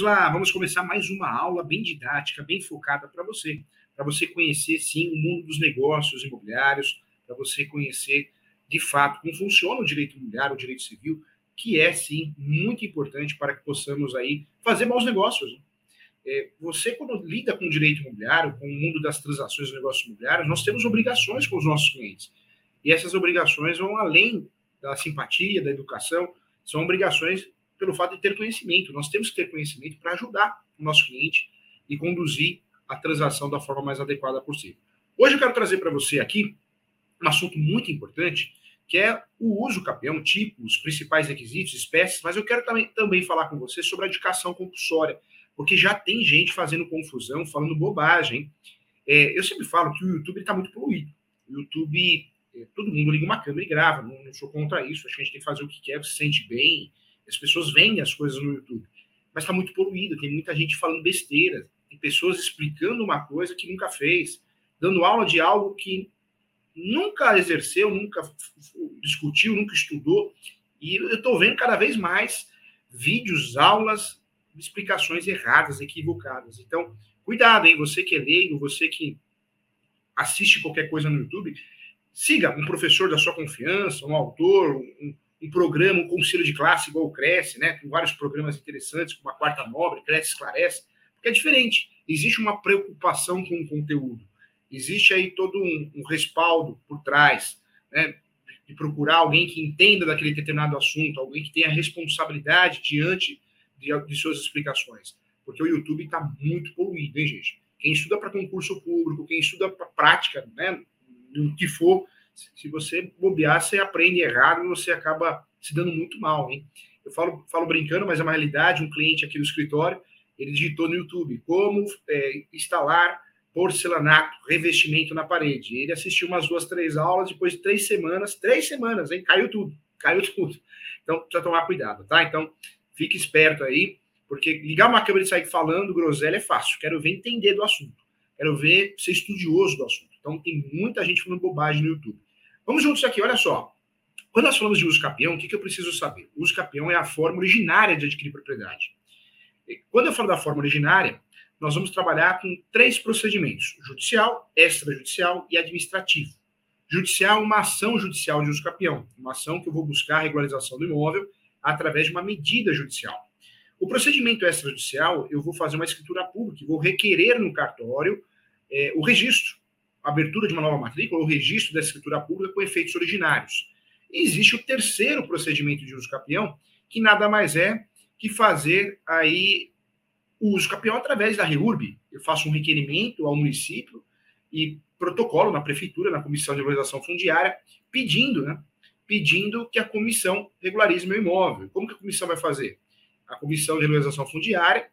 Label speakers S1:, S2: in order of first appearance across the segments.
S1: Vamos lá, vamos começar mais uma aula bem didática, bem focada para você, para você conhecer sim o mundo dos negócios imobiliários, para você conhecer de fato como funciona o direito imobiliário, o direito civil, que é sim muito importante para que possamos aí fazer bons negócios. Né? É, você, quando lida com o direito imobiliário, com o mundo das transações de negócios imobiliários, nós temos obrigações com os nossos clientes. E essas obrigações vão além da simpatia, da educação, são obrigações pelo fato de ter conhecimento. Nós temos que ter conhecimento para ajudar o nosso cliente e conduzir a transação da forma mais adequada possível. Hoje eu quero trazer para você aqui um assunto muito importante, que é o uso capião, tipo, os principais requisitos, espécies, mas eu quero também, também falar com você sobre a educação compulsória, porque já tem gente fazendo confusão, falando bobagem. É, eu sempre falo que o YouTube está muito poluído. O YouTube, é, todo mundo liga uma câmera e grava, não, não, sou contra isso, acho que a gente tem que fazer o que quer, se sente bem, as pessoas vendem as coisas no YouTube. Mas está muito poluído, tem muita gente falando besteira, tem pessoas explicando uma coisa que nunca fez, dando aula de algo que nunca exerceu, nunca discutiu, nunca estudou. E eu estou vendo cada vez mais vídeos, aulas, explicações erradas, equivocadas. Então, cuidado, hein? Você que é leigo, você que assiste qualquer coisa no YouTube, siga um professor da sua confiança, um autor, um, um programa, um conselho de classe igual o Cresce, né? Com vários programas interessantes, como a Quarta Nobre, Cresce Esclarece, porque é diferente. Existe uma preocupação com o conteúdo. Existe aí todo um, um respaldo por trás, né? De procurar alguém que entenda daquele determinado assunto, alguém que tenha responsabilidade diante de, de suas explicações. Porque o YouTube está muito poluído, hein, gente? Quem estuda para concurso público, quem estuda para prática, né? No que for, se você bobear, você aprende errado e você acaba se dando muito mal, hein? Eu falo, falo brincando, mas é uma realidade. Um cliente aqui do escritório, ele digitou no YouTube como é, instalar porcelanato, revestimento na parede. Ele assistiu umas duas, três aulas, depois de três semanas, três semanas, hein? Caiu tudo, caiu tudo. Então, precisa tomar cuidado, tá? Então, fique esperto aí, porque ligar uma câmera e sair falando groselha é fácil. Quero ver entender do assunto. Quero ver ser estudioso do assunto. Então, tem muita gente falando bobagem no YouTube. Vamos juntos aqui, olha só. Quando nós falamos de uso capião, o que, que eu preciso saber? O uso capião é a forma originária de adquirir propriedade. Quando eu falo da forma originária, nós vamos trabalhar com três procedimentos: judicial, extrajudicial e administrativo. Judicial, uma ação judicial de uso capião, uma ação que eu vou buscar a regularização do imóvel através de uma medida judicial. O procedimento extrajudicial, eu vou fazer uma escritura pública, vou requerer no cartório é, o registro abertura de uma nova matrícula ou registro da escritura pública com efeitos originários. E existe o terceiro procedimento de uso capião, que nada mais é que fazer aí o uso capião através da REURB. Eu faço um requerimento ao município e protocolo na prefeitura, na comissão de regularização fundiária, pedindo, né, pedindo que a comissão regularize meu imóvel. Como que a comissão vai fazer? A comissão de regularização fundiária,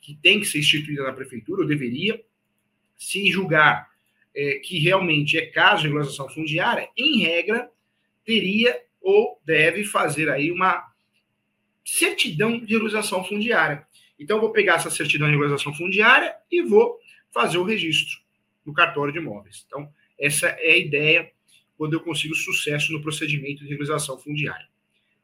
S1: que tem que ser instituída na prefeitura, ou deveria, se julgar é, que realmente é caso de regularização fundiária, em regra, teria ou deve fazer aí uma certidão de regularização fundiária. Então, eu vou pegar essa certidão de regularização fundiária e vou fazer o registro no cartório de imóveis. Então, essa é a ideia quando eu consigo sucesso no procedimento de regularização fundiária.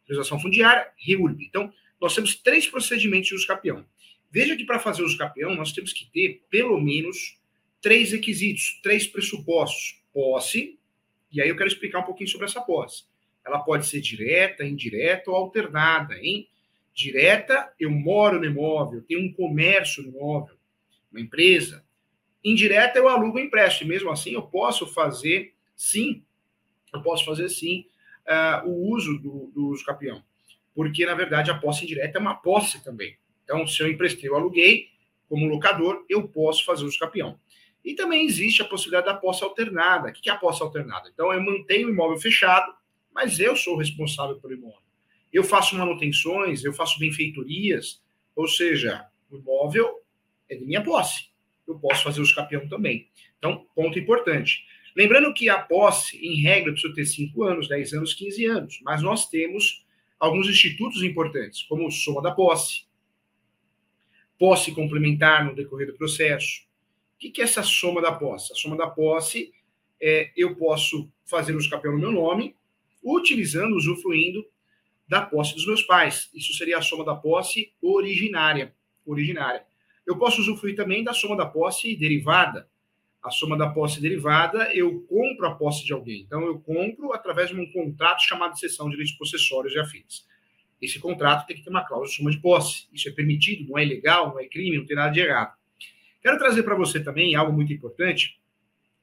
S1: Regularização fundiária, REURB. Então, nós temos três procedimentos de uso capião. Veja que para fazer uso capião, nós temos que ter, pelo menos, três requisitos, três pressupostos. Posse, e aí eu quero explicar um pouquinho sobre essa posse. Ela pode ser direta, indireta ou alternada, hein? Direta, eu moro no imóvel, tenho um comércio no imóvel, uma empresa. Indireta, eu alugo empréstimo. Mesmo assim, eu posso fazer, sim, eu posso fazer, sim, uh, o uso do, do uso capião. Porque, na verdade, a posse indireta é uma posse também. Então, se eu emprestei, eu aluguei, como locador, eu posso fazer uso capião. E também existe a possibilidade da posse alternada. O que é a posse alternada? Então, eu mantenho o imóvel fechado, mas eu sou responsável pelo imóvel. Eu faço manutenções, eu faço benfeitorias, ou seja, o imóvel é de minha posse. Eu posso fazer os capião também. Então, ponto importante. Lembrando que a posse, em regra, precisa ter 5 anos, 10 anos, 15 anos, mas nós temos alguns institutos importantes, como soma da posse, posse complementar no decorrer do processo, o que, é essa soma da posse? A soma da posse é eu posso fazer os capel no meu nome, utilizando, usufruindo da posse dos meus pais. Isso seria a soma da posse originária. originária. Eu posso usufruir também da soma da posse derivada. A soma da posse derivada, eu compro a posse de alguém. Então, eu compro através de um contrato chamado cessão de direitos possessórios e afins. Esse contrato tem que ter uma cláusula de soma de posse. Isso é permitido, não é ilegal, não é crime, não tem nada de errado. Quero trazer para você também algo muito importante.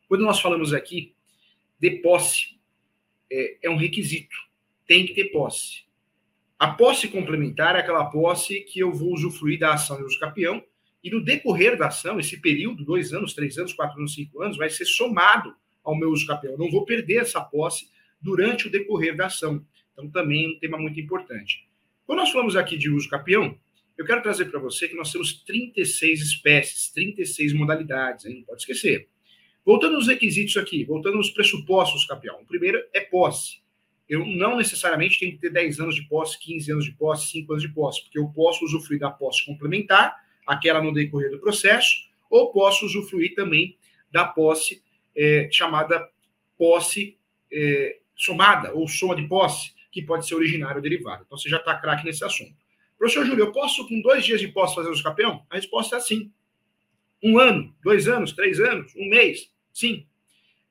S1: Quando nós falamos aqui de posse, é, é um requisito. Tem que ter posse. A posse complementar é aquela posse que eu vou usufruir da ação de uso capião e no decorrer da ação, esse período, dois anos, três anos, quatro anos, cinco anos, vai ser somado ao meu uso capião. Eu não vou perder essa posse durante o decorrer da ação. Então, também é um tema muito importante. Quando nós falamos aqui de uso capião, eu quero trazer para você que nós temos 36 espécies, 36 modalidades, hein? não pode esquecer. Voltando aos requisitos aqui, voltando aos pressupostos capião. O primeiro é posse. Eu não necessariamente tenho que ter 10 anos de posse, 15 anos de posse, 5 anos de posse, porque eu posso usufruir da posse complementar, aquela no decorrer do processo, ou posso usufruir também da posse é, chamada posse é, somada, ou soma de posse, que pode ser originário ou derivado. Então você já está craque nesse assunto. Professor Júlio, eu posso com dois dias de posse fazer o escapeão? A resposta é sim. Um ano, dois anos, três anos, um mês? Sim.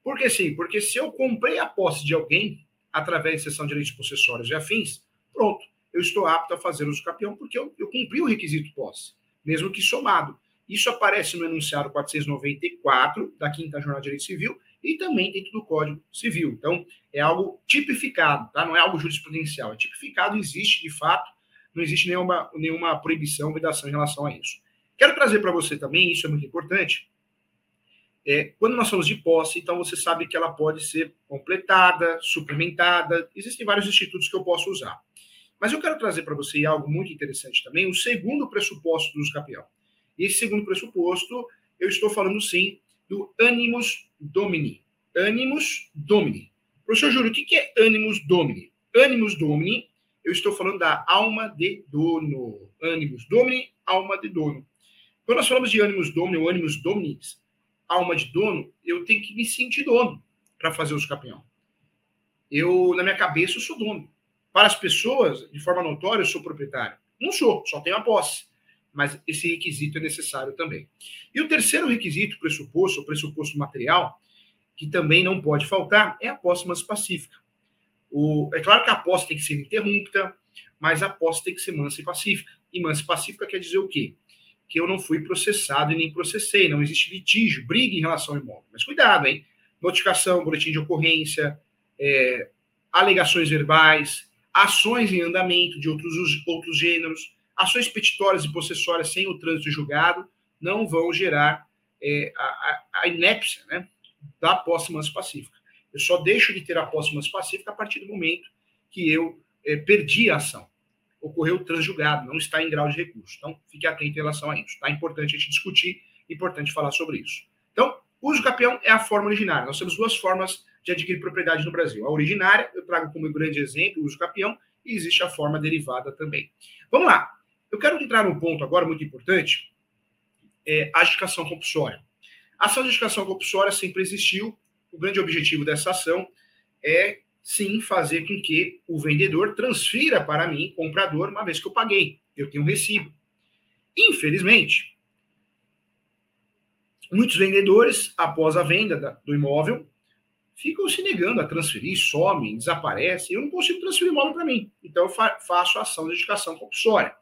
S1: Por que sim? Porque se eu comprei a posse de alguém através de sessão de direitos possessórios e afins, pronto, eu estou apto a fazer o capião porque eu, eu cumpri o requisito posse, mesmo que somado. Isso aparece no enunciado 494 da Quinta Jornada de Direito Civil e também dentro do Código Civil. Então, é algo tipificado, tá? não é algo jurisprudencial, é tipificado, existe de fato, não existe nenhuma, nenhuma proibição, vedação em relação a isso. Quero trazer para você também, isso é muito importante, é, quando nós falamos de posse, então você sabe que ela pode ser completada, suplementada, existem vários institutos que eu posso usar. Mas eu quero trazer para você algo muito interessante também, o segundo pressuposto do uso capião. E esse segundo pressuposto, eu estou falando sim do animus domini. Animus domini. Professor Júlio, o que é animus domini? Animus domini, eu estou falando da alma de dono. Animus domini, alma de dono. Quando nós falamos de animus domini ou animus dominis, alma de dono, eu tenho que me sentir dono para fazer os campeão. Eu, na minha cabeça, eu sou dono. Para as pessoas, de forma notória, eu sou proprietário. Não sou, só tenho a posse mas esse requisito é necessário também. E o terceiro requisito, pressuposto, o pressuposto material, que também não pode faltar, é a posse mansa pacífica. O, é claro que a posse tem que ser interrupta, mas a posse tem que ser mansa e pacífica. E mansa e pacífica quer dizer o quê? Que eu não fui processado e nem processei, não existe litígio, briga em relação ao imóvel. Mas cuidado, hein? Notificação, boletim de ocorrência, é, alegações verbais, ações em andamento de outros, outros gêneros, ações petitórias e possessórias sem o trânsito julgado não vão gerar é, a, a, inépcia né, da posse mansa pacífica. Eu só deixo de ter a posse mansa pacífica a partir do momento que eu é, perdi a ação. Ocorreu o transjulgado, não está em grau de recurso. Então, fique atento em relação a isso. Tá importante a gente discutir, importante falar sobre isso. Então, uso capião é a forma originária. Nós temos duas formas de adquirir propriedade no Brasil. A originária, eu trago como grande exemplo o uso capião, e existe a forma derivada também. Vamos lá. Eu quero entrar num ponto agora muito importante, é a adjudicação compulsória. A ação de adjudicação compulsória sempre existiu. O grande objetivo dessa ação é, sim, fazer com que o vendedor transfira para mim, comprador, uma vez que eu paguei. Eu tenho um recibo. Infelizmente, muitos vendedores, após a venda do imóvel, ficam se negando a transferir, somem, desaparecem. Eu não consigo transferir o imóvel para mim. Então, eu faço a ação de adjudicação compulsória.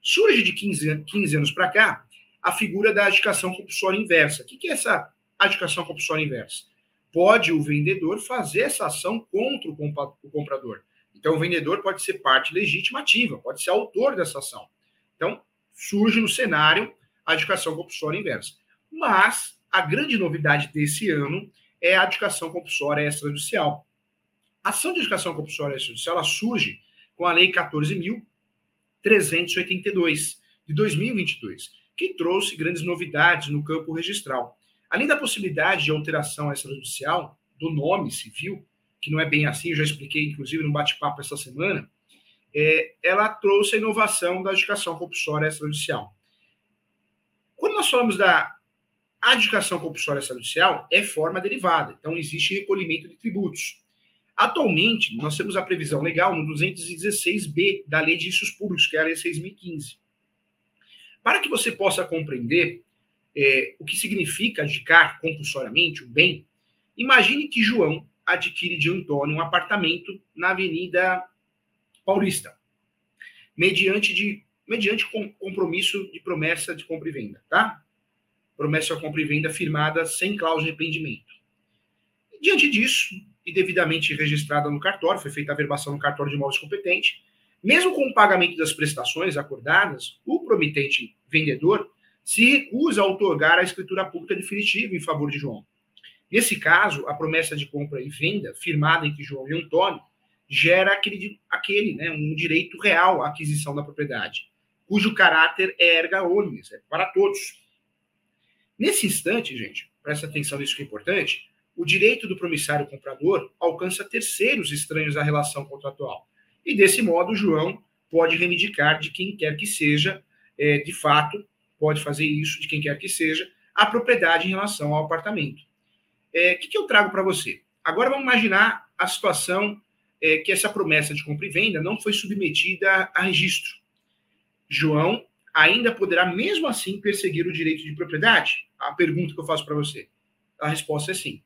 S1: Surge de 15, 15 anos para cá a figura da adjudicação compulsória inversa. O que é essa adjudicação compulsória inversa? Pode o vendedor fazer essa ação contra o comprador. Então, o vendedor pode ser parte legítima ativa, pode ser autor dessa ação. Então, surge no cenário a adjudicação compulsória inversa. Mas a grande novidade desse ano é a adjudicação compulsória extrajudicial. A ação de adjudicação compulsória extrajudicial surge com a Lei 14.000 382 de 2022, que trouxe grandes novidades no campo registral. Além da possibilidade de alteração extrajudicial do nome civil, que não é bem assim, eu já expliquei, inclusive, no bate-papo essa semana, é, ela trouxe a inovação da adjudicação compulsória extrajudicial. Quando nós falamos da adjudicação compulsória extrajudicial, é forma derivada, então existe recolhimento de tributos. Atualmente, nós temos a previsão legal no 216B da Lei de Issos Públicos, que é a Lei 6.015. Para que você possa compreender é, o que significa adjudicar compulsoriamente o bem, imagine que João adquire de Antônio um apartamento na Avenida Paulista, mediante, de, mediante compromisso de promessa de compra e venda, tá? Promessa de compra e venda firmada sem cláusula de arrependimento. Diante disso, e devidamente registrada no cartório, foi feita a verbação no cartório de imóveis competente, mesmo com o pagamento das prestações acordadas, o promitente vendedor se recusa a otorgar a escritura pública definitiva em favor de João. Nesse caso, a promessa de compra e venda firmada entre João e Antônio gera aquele, aquele né, um direito real à aquisição da propriedade, cujo caráter é erga omnes, é para todos. Nesse instante, gente, presta atenção nisso que é importante, o direito do promissário comprador alcança terceiros estranhos à relação contratual. E desse modo, João pode reivindicar de quem quer que seja, é, de fato, pode fazer isso de quem quer que seja, a propriedade em relação ao apartamento. O é, que, que eu trago para você? Agora vamos imaginar a situação é, que essa promessa de compra e venda não foi submetida a registro. João ainda poderá, mesmo assim, perseguir o direito de propriedade? A pergunta que eu faço para você. A resposta é sim.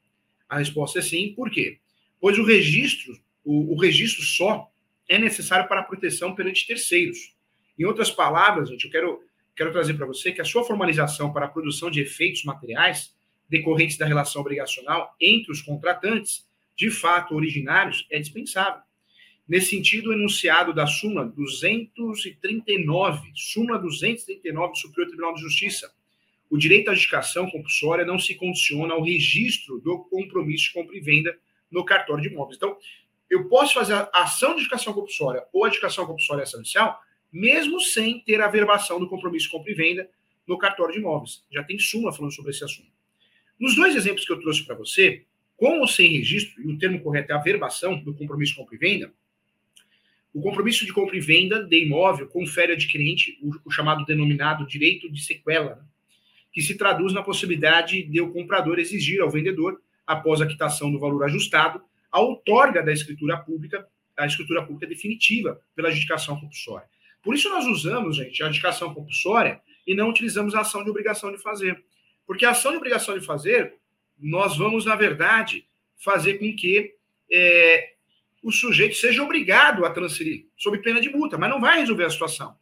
S1: A resposta é sim, por quê? Pois o registro, o, o registro só é necessário para a proteção perante terceiros. Em outras palavras, gente, eu quero, quero trazer para você que a sua formalização para a produção de efeitos materiais decorrentes da relação obrigacional entre os contratantes, de fato originários, é dispensável. Nesse sentido, o enunciado da súmula 239, súmula 239 do Superior Tribunal de Justiça, o direito à adjudicação compulsória não se condiciona ao registro do compromisso de compra e venda no cartório de imóveis. Então, eu posso fazer a ação de adjudicação compulsória ou adjudicação compulsória essencial, mesmo sem ter a verbação do compromisso de compra e venda no cartório de imóveis. Já tem súmula falando sobre esse assunto. Nos dois exemplos que eu trouxe para você, com ou sem registro, e o termo correto é a verbação do compromisso de compra e venda, o compromisso de compra e venda de imóvel confere ao adquirente o, o chamado denominado direito de sequela, né? que se traduz na possibilidade de o comprador exigir ao vendedor, após a quitação do valor ajustado, a outorga da escritura pública, a escritura pública definitiva pela adjudicação compulsória. Por isso nós usamos, gente, a adjudicação compulsória e não utilizamos a ação de obrigação de fazer. Porque a ação de obrigação de fazer, nós vamos, na verdade, fazer com que é, o sujeito seja obrigado a transferir, sob pena de multa, mas não vai resolver a situação.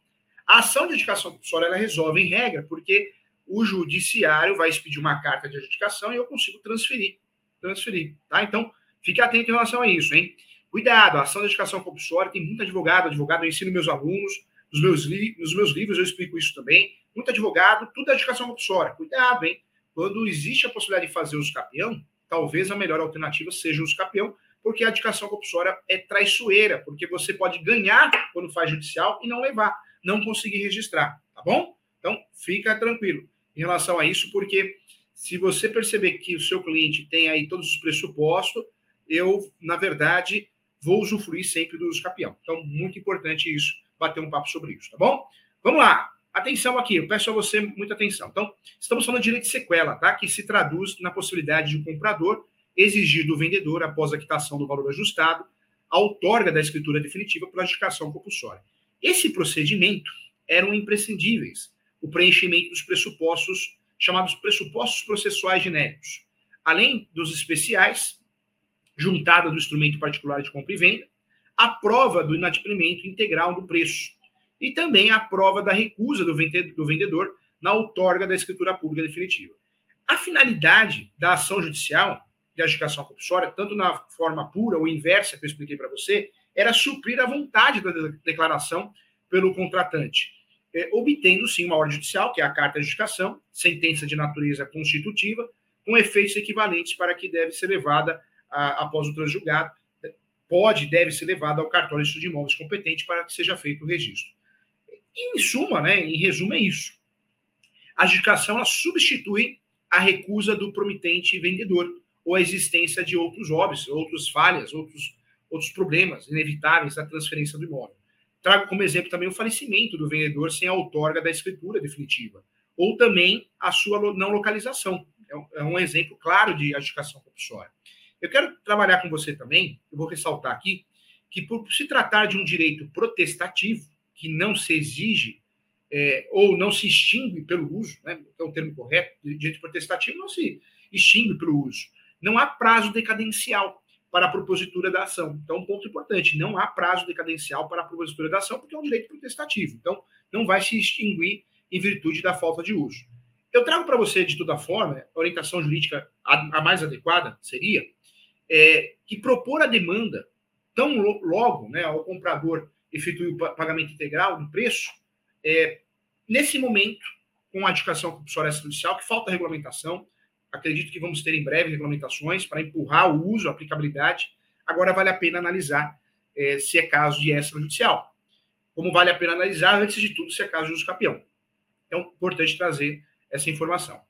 S1: A ação de adjudicação compulsória ela resolve em regra, porque o judiciário vai expedir uma carta de adjudicação e eu consigo transferir. Transferir, tá? Então, fique atento em relação a isso, hein? Cuidado, a ação de adjudicação compulsória tem muito advogado, advogado, eu ensino meus alunos, nos meus, nos meus livros eu explico isso também muito advogado, tudo é educação compulsória. Cuidado, hein? Quando existe a possibilidade de fazer uso capião, talvez a melhor alternativa seja o uso porque a educação compulsória é traiçoeira, porque você pode ganhar quando faz judicial e não levar, não conseguir registrar, tá bom? Então, fica tranquilo em relação a isso, porque se você perceber que o seu cliente tem aí todos os pressupostos, eu, na verdade, vou usufruir sempre do uso. Então, muito importante isso, bater um papo sobre isso, tá bom? Vamos lá. Atenção aqui, eu peço a você muita atenção. Então, estamos falando de direito de sequela, tá? Que se traduz na possibilidade de o um comprador exigir do vendedor, após a quitação do valor ajustado, a outorga da escritura definitiva pela adjudicação compulsória. Esse procedimento eram imprescindíveis, o preenchimento dos pressupostos, chamados pressupostos processuais genéricos, além dos especiais, juntada do instrumento particular de compra e venda, a prova do inadimplemento integral do preço, e também a prova da recusa do vendedor na outorga da escritura pública definitiva. A finalidade da ação judicial de adjudicação compulsória, tanto na forma pura ou inversa que eu expliquei para você, era suprir a vontade da declaração pelo contratante, é, obtendo sim uma ordem judicial, que é a carta de adjudicação, sentença de natureza constitutiva, com efeitos equivalentes para que deve ser levada após o transjulgado, pode deve ser levada ao cartório de imóveis competente para que seja feito o registro. Em suma, né, em resumo, é isso. A adjudicação substitui a recusa do promitente vendedor ou a existência de outros óbitos, outras falhas, outros, outros problemas inevitáveis da transferência do imóvel. Trago como exemplo também o falecimento do vendedor sem a outorga da escritura definitiva, ou também a sua não localização. É um é exemplo claro de adjudicação compulsória. Eu quero trabalhar com você também, eu vou ressaltar aqui, que por se tratar de um direito protestativo, que não se exige é, ou não se extingue pelo uso, né, é o termo correto, direito protestativo não se extingue pelo uso. Não há prazo decadencial para a propositura da ação. Então, um ponto importante, não há prazo decadencial para a propositura da ação, porque é um direito protestativo. Então, não vai se extinguir em virtude da falta de uso. Eu trago para você, de toda forma, a orientação jurídica a mais adequada seria é, que propor a demanda tão logo né, ao comprador efetue o pagamento integral do preço, é, nesse momento, com a adjudicação compulsória extrajudicial, que falta regulamentação, acredito que vamos ter em breve regulamentações para empurrar o uso, a aplicabilidade, agora vale a pena analisar é, se é caso de extrajudicial. Como vale a pena analisar, antes de tudo, se é caso de uso capião. É importante trazer essa informação.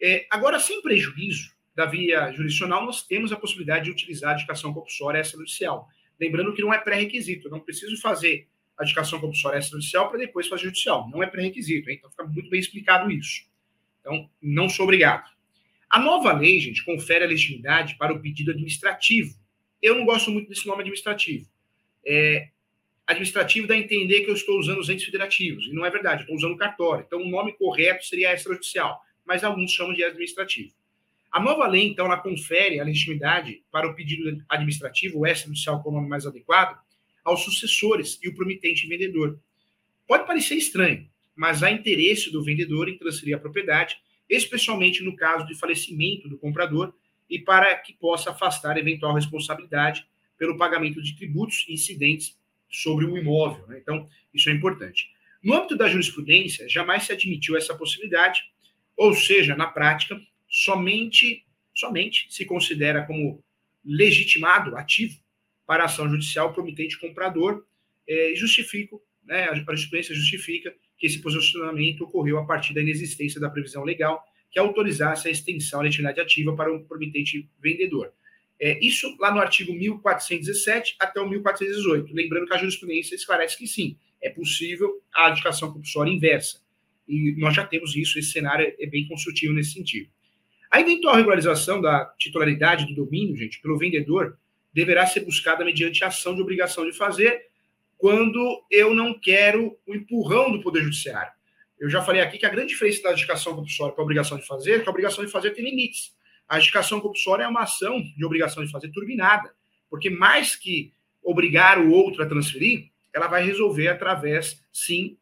S1: É, agora, sem prejuízo da via jurisdicional, nós temos a possibilidade de utilizar a adjudicação compulsória extrajudicial. Lembrando que não é pré-requisito, não preciso fazer a adjudicação compulsória extrajudicial para depois fazer judicial. Não é pré-requisito, então fica muito bem explicado isso. Então, não sou obrigado. A nova lei, gente, confere a legitimidade para o pedido administrativo. Eu não gosto muito desse nome administrativo. É, administrativo dá a entender que eu estou usando os entes federativos, e não é verdade, eu estou usando cartório. Então, o nome correto seria extrajudicial, mas alguns chamam de administrativo. A nova lei, então, ela confere a legitimidade para o pedido administrativo, o extrajudicial com o nome mais adequado, aos sucessores e o promitente vendedor. Pode parecer estranho, mas há interesse do vendedor em transferir a propriedade, especialmente no caso de falecimento do comprador e para que possa afastar eventual responsabilidade pelo pagamento de tributos incidentes sobre o imóvel. Né? Então, isso é importante. No âmbito da jurisprudência, jamais se admitiu essa possibilidade, ou seja, na prática, somente, somente se considera como legitimado, ativo, para a ação judicial promitente comprador, é, justifico, né, a jurisprudência justifica que esse posicionamento ocorreu a partir da inexistência da previsão legal que autorizasse a extensão da legitimidade ativa para o promitente vendedor. É, isso lá no artigo 1417 até o 1418. Lembrando que a jurisprudência esclarece que sim, é possível a adjudicação compulsória inversa. E nós já temos isso, esse cenário é bem construtivo nesse sentido. A eventual regularização da titularidade do domínio, gente, pelo vendedor, deverá ser buscada mediante ação de obrigação de fazer, quando eu não quero o empurrão do Poder Judiciário. Eu já falei aqui que a grande diferença da adjudicação compulsória para a obrigação de fazer é que a obrigação de fazer tem limites. A adjudicação compulsória é uma ação de obrigação de fazer turbinada, porque mais que obrigar o outro a transferir, ela vai resolver através, sim,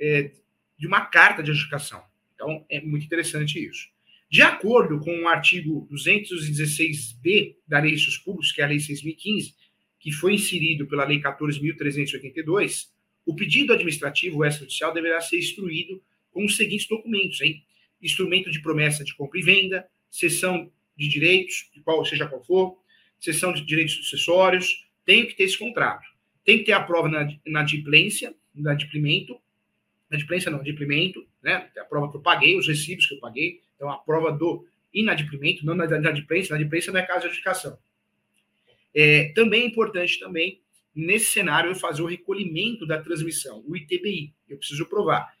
S1: é, de uma carta de adjudicação. Então, é muito interessante isso. De acordo com o artigo 216b da Lei de Públicos, que é a Lei 6.015, que foi inserido pela Lei 14.382, o pedido administrativo extrajudicial deverá ser instruído com os seguintes documentos, hein? Instrumento de promessa de compra e venda, cessão de direitos, de qual seja qual for, cessão de direitos sucessórios, tem que ter esse contrato. Tem que ter a prova na, na diplência, na diplimento, na diplência não, diplimento, né? A prova que eu paguei, os recibos que eu paguei, então a prova do inadimplemento, não na inadimplência, inadimplência não é caso de adjudicação. É, também é importante também, nesse cenário, eu fazer o recolhimento da transmissão, o ITBI, eu preciso provar.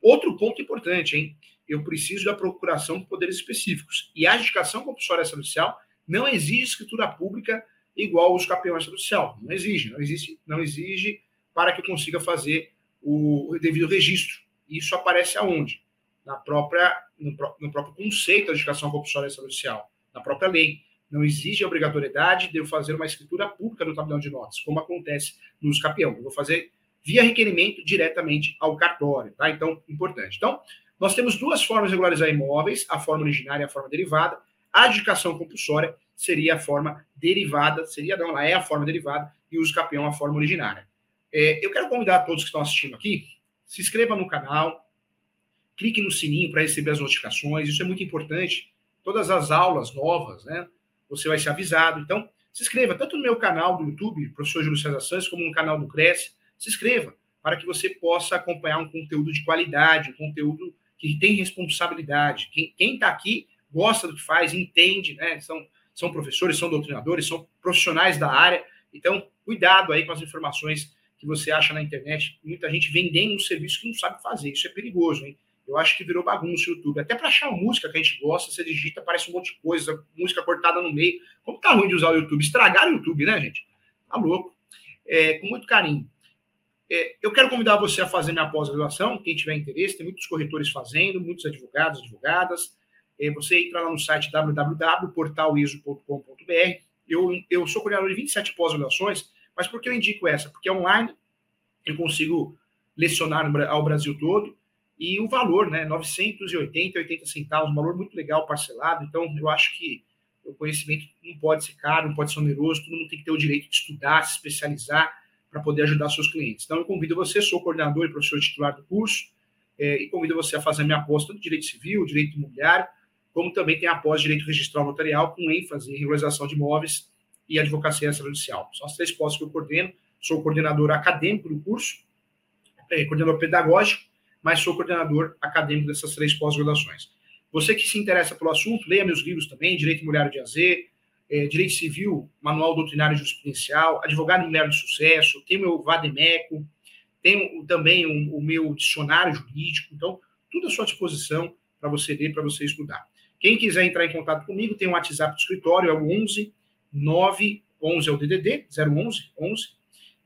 S1: Outro ponto importante, hein? eu preciso da procuração de poderes específicos. E a adjudicação compulsória extrajudicial não exige escritura pública igual os campeões extrajudicial. Não exige, não existe, não exige para que eu consiga fazer o devido registro. Isso aparece aonde? Na própria, no, no próprio conceito da adjudicação compulsória extrajudicial, na própria lei. Não exige a obrigatoriedade de eu fazer uma escritura pública no tabelião de notas, como acontece nos campeão. Eu vou fazer via requerimento diretamente ao cartório, tá? Então, importante. Então, nós temos duas formas de regularizar imóveis, a forma originária e a forma derivada. A adjudicação compulsória seria a forma derivada, seria não, ela é a forma derivada, e o uso capião a forma originária. É, eu quero convidar todos que estão assistindo aqui, se inscreva no canal, clique no sininho para receber as notificações, isso é muito importante. Todas as aulas novas, né, você vai ser avisado. Então, se inscreva tanto no meu canal do YouTube, professor Júlio César Santos, como no canal do Cresce, se inscreva para que você possa acompanhar um conteúdo de qualidade, um conteúdo que tem responsabilidade. Quem está aqui gosta do que faz, entende, né? São, são professores, são doutrinadores, são profissionais da área. Então, cuidado aí com as informações que você acha na internet. Muita gente vendendo um serviço que não sabe fazer. Isso é perigoso, hein? Eu acho que virou bagunça o YouTube. Até para achar música que a gente gosta, você digita, aparece um monte de coisa, música cortada no meio. Como tá ruim de usar o YouTube? Estragaram o YouTube, né, gente? Tá louco. É, com muito carinho. é, eu quero convidar você a fazer minha pós-graduação, quem tiver interesse, tem muitos corretores fazendo, muitos advogados, advogadas. É, você entra lá no site www.portaliso.com.br. Eu, eu sou coordenador de 27 pós-graduações, mas por que eu indico essa? Porque é online, eu consigo lecionar ao Brasil todo, e o valor, né, 980, 80 centavos, um valor muito legal parcelado, então eu acho que o conhecimento não pode ser caro, não pode ser oneroso, todo mundo tem que ter o direito de estudar, se especializar para poder ajudar seus clientes. Então eu convido você, sou coordenador e professor titular do curso, é, e convido você a fazer a minha aposta de direito civil, direito imobiliário, como também tem a pós direito registral notarial, com ênfase em regularização de imóveis e advocacia extrajudicial. São as três postos que eu coordeno, sou coordenador acadêmico do curso, é, coordenador pedagógico, mas sou coordenador acadêmico dessas três pós-graduações. Você que se interessa pelo assunto, leia meus livros também, Direito Imobiliário de AZ, é, Direito Civil, Manual Doutrinário Jurisprudencial, Advogado Imobiliário de Sucesso, tem meu Vademeco, tem também o, o meu dicionário jurídico, então, tudo à sua disposição para você ler, para você estudar. Quem quiser entrar em contato comigo, tem um WhatsApp do escritório, é o 11 9 11 é o DDD, 011 11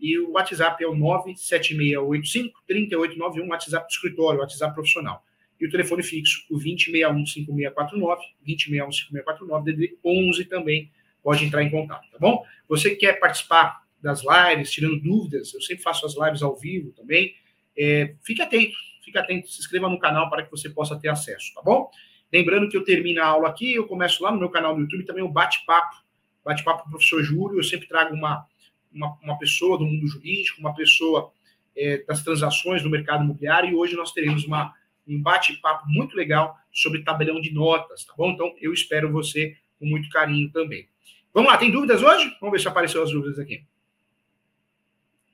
S1: e o WhatsApp é o 97685 3891, WhatsApp do escritório, WhatsApp profissional. E o telefone fixo, o 2061-5649, 2061-5649, DD 11 também pode entrar em contato, tá bom? Você que quer participar das lives, tirando dúvidas, eu sempre faço as lives ao vivo também, é, fique atento, fique atento, se inscreva no canal para que você possa ter acesso, tá bom? Lembrando que eu termino a aula aqui, eu começo lá no meu canal do YouTube também o bate-papo, bate-papo com o professor Júlio, eu sempre trago uma uma, uma pessoa do mundo jurídico, uma pessoa é, das transações do mercado imobiliário, e hoje nós teremos uma, um bate-papo muito legal sobre tabelão de notas, tá bom? Então, eu espero você com muito carinho também. Vamos lá, tem dúvidas hoje? Vamos ver se apareceu as dúvidas aqui.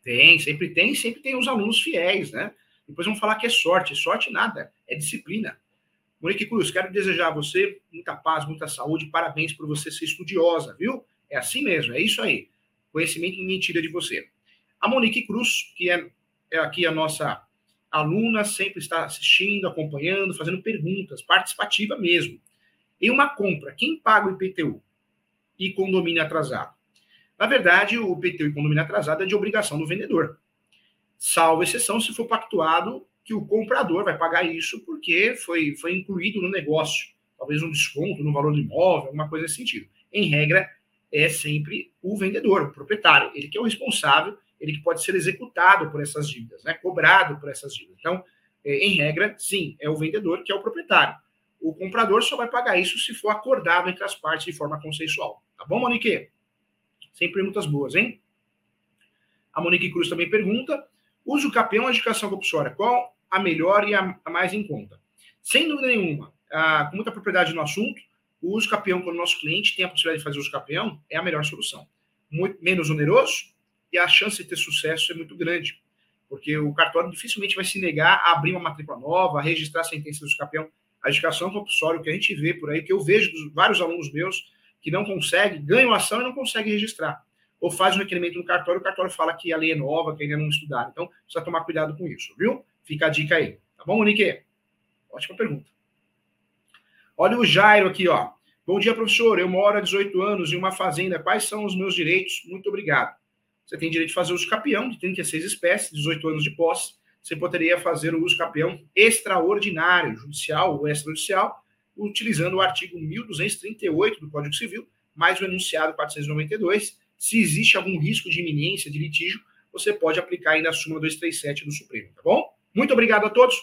S1: Tem, sempre tem, sempre tem os alunos fiéis, né? Depois vamos falar que é sorte. Sorte nada, é disciplina. Monique Cruz, quero desejar a você muita paz, muita saúde, parabéns por você ser estudiosa, viu? É assim mesmo, é isso aí conhecimento ninguém tira de você. A Monique Cruz, que é, é aqui a nossa aluna, sempre está assistindo, acompanhando, fazendo perguntas, participativa mesmo. Em uma compra, quem paga o IPTU e condomínio atrasado? Na verdade, o IPTU e condomínio atrasado é de obrigação do vendedor. Salvo exceção se for pactuado que o comprador vai pagar isso porque foi, foi incluído no negócio. Talvez um desconto no valor do imóvel, alguma coisa nesse sentido. Em regra, é sempre o vendedor, o proprietário. Ele que é o responsável, ele que pode ser executado por essas dívidas, né? cobrado por essas dívidas. Então, é, em regra, sim, é o vendedor que é o proprietário. O comprador só vai pagar isso se for acordado entre as partes de forma consensual. Tá bom, Monique? Sem perguntas boas, hein? A Monique Cruz também pergunta: uso campeão ou educação compulsória? Qual a melhor e a, mais em conta? Sem dúvida nenhuma, ah, com muita propriedade no assunto, o uso capião, quando o nosso cliente tem a possibilidade de fazer uso capião, é a melhor solução. Muito menos oneroso e a chance de ter sucesso é muito grande, porque o cartório dificilmente vai se negar a abrir uma matrícula nova, a registrar a sentença do capião. A educação compulsória, que a gente vê por aí, que eu vejo dos vários alunos meus que não conseguem, ganham ação e não conseguem registrar. Ou faz um requerimento no cartório, o cartório fala que a lei é nova, que ainda não estudaram. Então, precisa tomar cuidado com isso, viu? Fica a dica aí. Tá bom, Monique? Ótima pergunta. Olha o Jairo aqui, ó. Bom dia, professor. Eu moro há 18 anos em uma fazenda. Quais são os meus direitos? Muito obrigado. Você tem direito de fazer uso capião de 36 espécies, 18 anos de posse. Você poderia fazer o uso capião extraordinário, judicial ou extrajudicial, utilizando o artigo 1238 do Código Civil, mais o enunciado 492. Se existe algum risco de iminência de litígio, você pode aplicar ainda a súmula 237 do Supremo, tá bom? Muito obrigado a todos.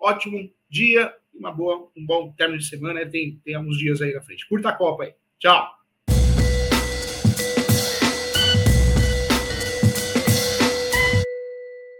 S1: Ótimo dia uma boa, um bom término de semana. Tem, tem alguns dias aí na frente. Curta a Copa aí. Tchau.